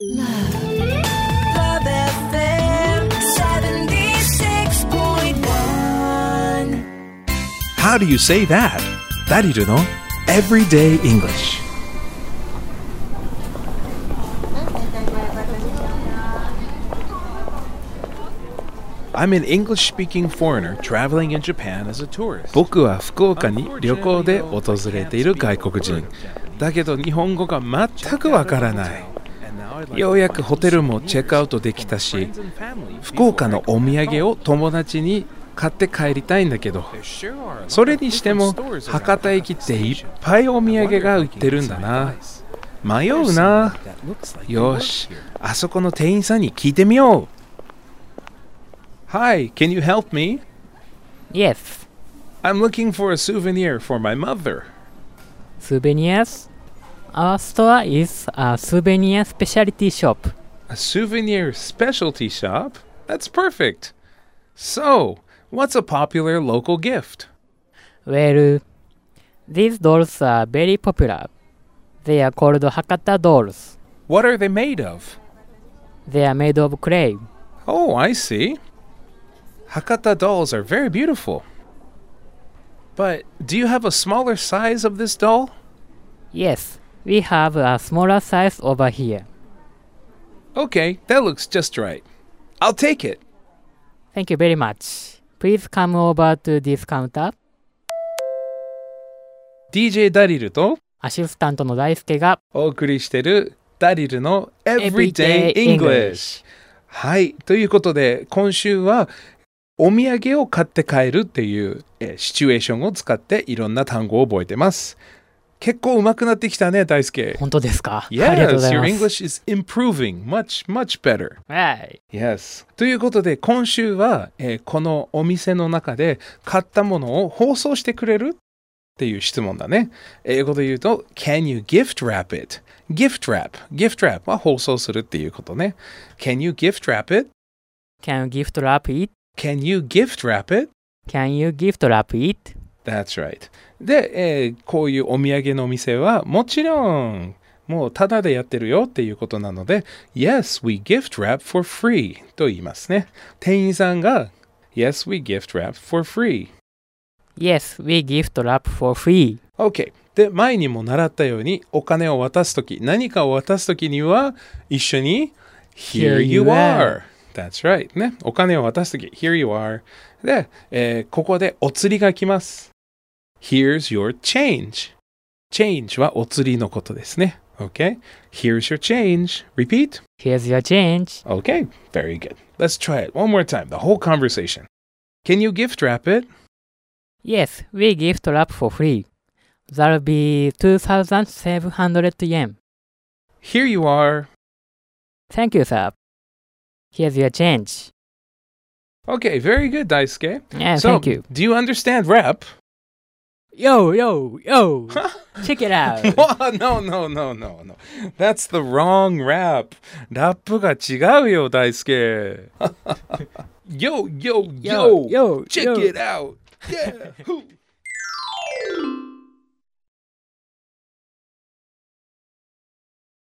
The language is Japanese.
Love FM 76.1. How do you say that? ダリルの Everyday English I'm an English speaking foreigner traveling in Japan as a tourist 僕は福岡に旅行で訪れている外国人だけど日本語が全くわからないようやくホテルもチェックアウトできたし福岡のお土産を友達に買って帰りたいんだけどそれにしても博多駅っていっぱいお土産が売ってるんだな迷うなよしあそこの店員さんに聞いてみよう Hi, can you help me? Yes. I'm looking for a souvenir for my mother. Souvenirs? Our store is a souvenir specialty shop. A souvenir specialty shop? That's perfect. So, what's a popular local gift? Well, these dolls are very popular. They are called Hakata dolls. What are they made of? They are made of clay. Oh, I see. Hakata dolls are very beautiful. But do you have a smaller size of this doll? Yes, we have a smaller size over here. Okay, that looks just right. I'll take it. Thank you very much. Please come over to this counter. DJ ダリルとアシスタントの大輔がお送りしてるダリルの Everyday English。はい。ということで、今週はお土産を買って帰るっていうえーシチュエーションを使っていろんな単語を覚えてます。結構上手くなってきたね、大輔。本当ですか、ありがとうご Yes, ざい your ます。English is improving much, much better. はい。Yes. ということで、今週は、えーこのお店の中で買ったものを放送してくれるっていう質問だね。英語で言うと、Can you gift wrap it? Gift wrap. Gift wrap は放送するっていうことね。Can you gift wrap it? Can you gift wrap it? Can you gift wrap it? Can you gift wrap it? That's right. で、こういうお土産のお店はもちろんもうただでやってるよっていうことなので Yes, we gift wrap for free と言いますね店員さんが Yes, we gift wrap for freeYes, we gift wrap for freeOK、okay、で前にも習ったようにお金を渡すとき何かを渡すときには一緒に Here you are That's right ねお金を渡すとき Here you are で、ここでお釣りが来ます Here's your change. Change はお釣りのことですね。OK? Here's your change. Repeat. Here's your change. Okay, very good. Let's try it one more time. The whole conversation. Can you gift wrap it? Yes, we gift wrap for free. That'll be 2,700 yen. Here you are. Thank you, sir. Here's your change. Okay, very good, Daisuke. Yeah, so, thank you. do you understand rap? Yo, yo, yo. Check it out. Whoa, no, no, no, no, no. That's the wrong rap. ラップが違うよ、大輔。yo, yo, yo, Yo, yo, Check yo. it out. Yeah. Hoo.